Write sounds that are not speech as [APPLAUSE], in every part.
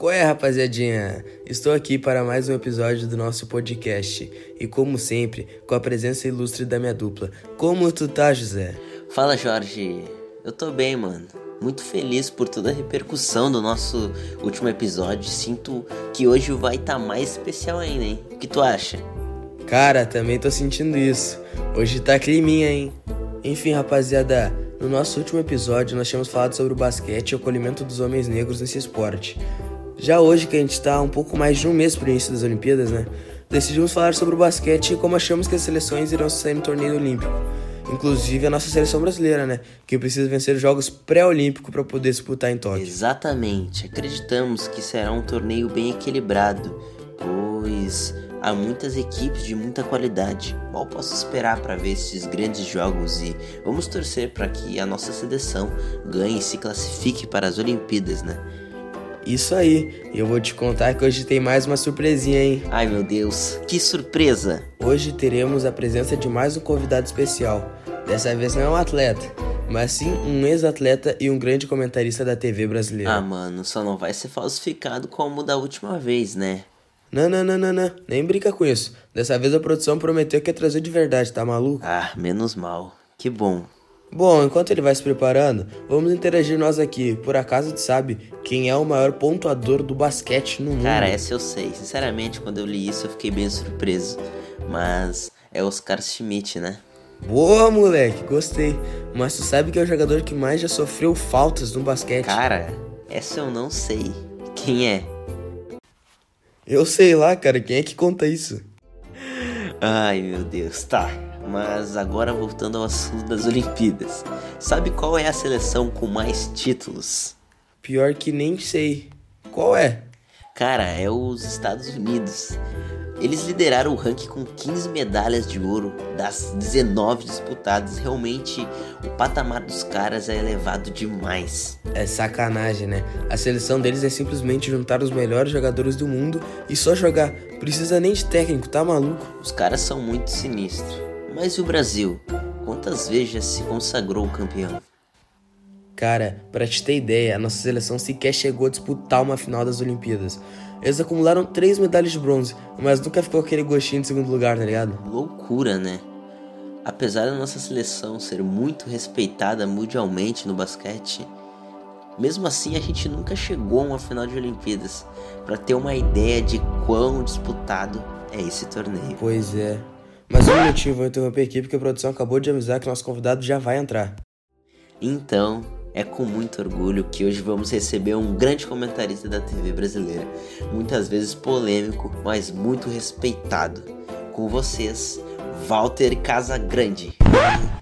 Qual é, rapaziadinha? Estou aqui para mais um episódio do nosso podcast e, como sempre, com a presença ilustre da minha dupla. Como tu tá, José? Fala, Jorge. Eu tô bem, mano. Muito feliz por toda a repercussão do nosso último episódio. Sinto que hoje vai estar tá mais especial ainda, hein? O que tu acha? Cara, também tô sentindo isso. Hoje tá climinha, hein? Enfim, rapaziada, no nosso último episódio nós tínhamos falado sobre o basquete e o acolhimento dos homens negros nesse esporte. Já hoje, que a gente está um pouco mais de um mês para o início das Olimpíadas, né? Decidimos falar sobre o basquete e como achamos que as seleções irão sair no torneio olímpico. Inclusive a nossa seleção brasileira, né? Que precisa vencer jogos pré-olímpicos para poder disputar em Tóquio. Exatamente. Acreditamos que será um torneio bem equilibrado, pois há muitas equipes de muita qualidade. Mal posso esperar para ver esses grandes jogos e vamos torcer para que a nossa seleção ganhe e se classifique para as Olimpíadas, né? Isso aí, eu vou te contar que hoje tem mais uma surpresinha, hein? Ai meu Deus, que surpresa! Hoje teremos a presença de mais um convidado especial. Dessa vez não é um atleta, mas sim um ex-atleta e um grande comentarista da TV brasileira. Ah, mano, só não vai ser falsificado como da última vez, né? Não, não, não, não, não, nem brinca com isso. Dessa vez a produção prometeu que ia trazer de verdade, tá maluco? Ah, menos mal. Que bom. Bom, enquanto ele vai se preparando, vamos interagir nós aqui. Por acaso tu sabe quem é o maior pontuador do basquete no mundo? Cara, essa eu sei. Sinceramente, quando eu li isso, eu fiquei bem surpreso. Mas é Oscar Schmidt, né? Boa, moleque, gostei. Mas tu sabe que é o jogador que mais já sofreu faltas no basquete? Cara, essa eu não sei. Quem é? Eu sei lá, cara. Quem é que conta isso? Ai, meu Deus. Tá. Mas agora voltando ao assunto das Olimpíadas. Sabe qual é a seleção com mais títulos? Pior que nem sei. Qual é? Cara, é os Estados Unidos. Eles lideraram o ranking com 15 medalhas de ouro das 19 disputadas. Realmente, o patamar dos caras é elevado demais. É sacanagem, né? A seleção deles é simplesmente juntar os melhores jogadores do mundo e só jogar. Precisa nem de técnico, tá maluco? Os caras são muito sinistros. Mas e o Brasil? Quantas vezes já se consagrou campeão? Cara, pra te ter ideia, a nossa seleção sequer chegou a disputar uma final das Olimpíadas. Eles acumularam três medalhas de bronze, mas nunca ficou aquele gostinho de segundo lugar, tá ligado? Loucura, né? Apesar da nossa seleção ser muito respeitada mundialmente no basquete, mesmo assim a gente nunca chegou a uma final de Olimpíadas para ter uma ideia de quão disputado é esse torneio. Pois é. Mas um minutinho, vou interromper aqui porque a produção acabou de avisar que nosso convidado já vai entrar. Então, é com muito orgulho que hoje vamos receber um grande comentarista da TV brasileira, muitas vezes polêmico, mas muito respeitado. Com vocês, Walter Casagrande.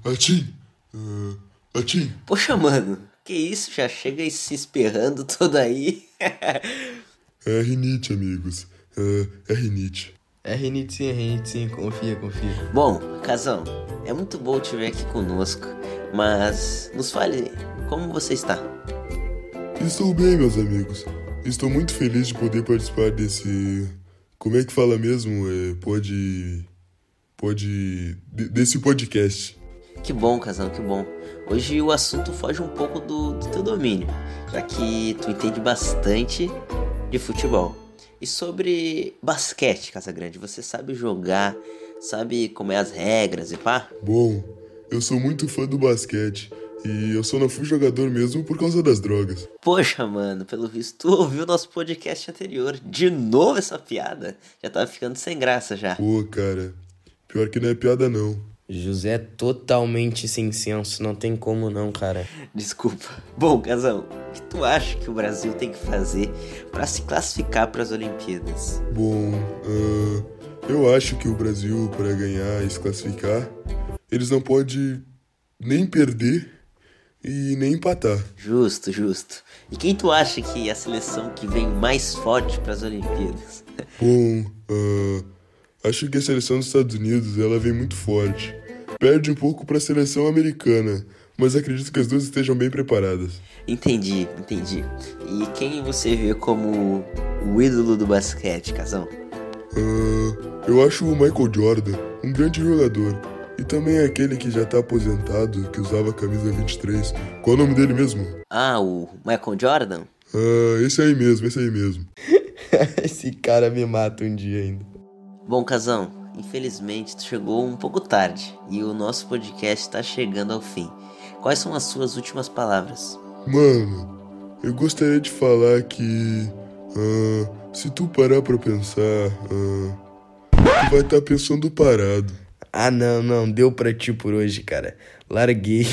Atim! Uh, Atim! Poxa, mano, que isso? Já chega se esperrando todo aí? [LAUGHS] é rinite, amigos. Uh, é rinite. É rinite sim, é sim, confia, confia. Bom, Casão, é muito bom te ver aqui conosco, mas nos fale como você está. Estou bem, meus amigos. Estou muito feliz de poder participar desse. Como é que fala mesmo? É, pode. Pode. desse podcast. Que bom, Casão, que bom. Hoje o assunto foge um pouco do, do teu domínio, já que tu entende bastante de futebol. E sobre basquete, Casagrande, você sabe jogar, sabe como é as regras e pá? Bom, eu sou muito fã do basquete e eu só não fui jogador mesmo por causa das drogas. Poxa, mano, pelo visto tu ouviu nosso podcast anterior. De novo essa piada? Já tava ficando sem graça já. Pô, cara, pior que não é piada não. José é totalmente sem senso, não tem como não, cara. Desculpa. Bom, Casão, o que tu acha que o Brasil tem que fazer para se classificar para as Olimpíadas? Bom, uh, eu acho que o Brasil, para ganhar e se classificar, eles não podem nem perder e nem empatar. Justo, justo. E quem tu acha que é a seleção que vem mais forte para as Olimpíadas? Bom, uh, acho que a seleção dos Estados Unidos ela vem muito forte perde um pouco para a seleção americana, mas acredito que as duas estejam bem preparadas. Entendi, entendi. E quem você vê como o ídolo do basquete, Casão? Uh, eu acho o Michael Jordan um grande jogador. E também aquele que já tá aposentado, que usava a camisa 23. Qual é o nome dele mesmo? Ah, o Michael Jordan? Ah, esse aí mesmo, esse aí mesmo. [LAUGHS] esse cara me mata um dia ainda. Bom, Casão, infelizmente tu chegou um pouco tarde e o nosso podcast está chegando ao fim. Quais são as suas últimas palavras? Mano, eu gostaria de falar que ah, se tu parar pra pensar, ah, tu vai estar tá pensando parado. Ah, não, não, deu pra ti por hoje, cara. Larguei.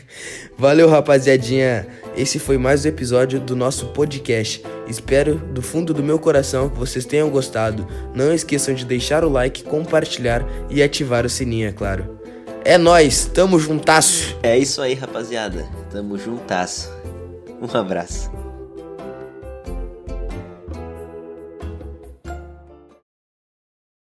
[LAUGHS] Valeu, rapaziadinha. Esse foi mais um episódio do nosso podcast. Espero do fundo do meu coração que vocês tenham gostado. Não esqueçam de deixar o like, compartilhar e ativar o sininho, é claro. É nós, tamo juntasso. É isso aí, rapaziada. Tamo juntasso. Um abraço.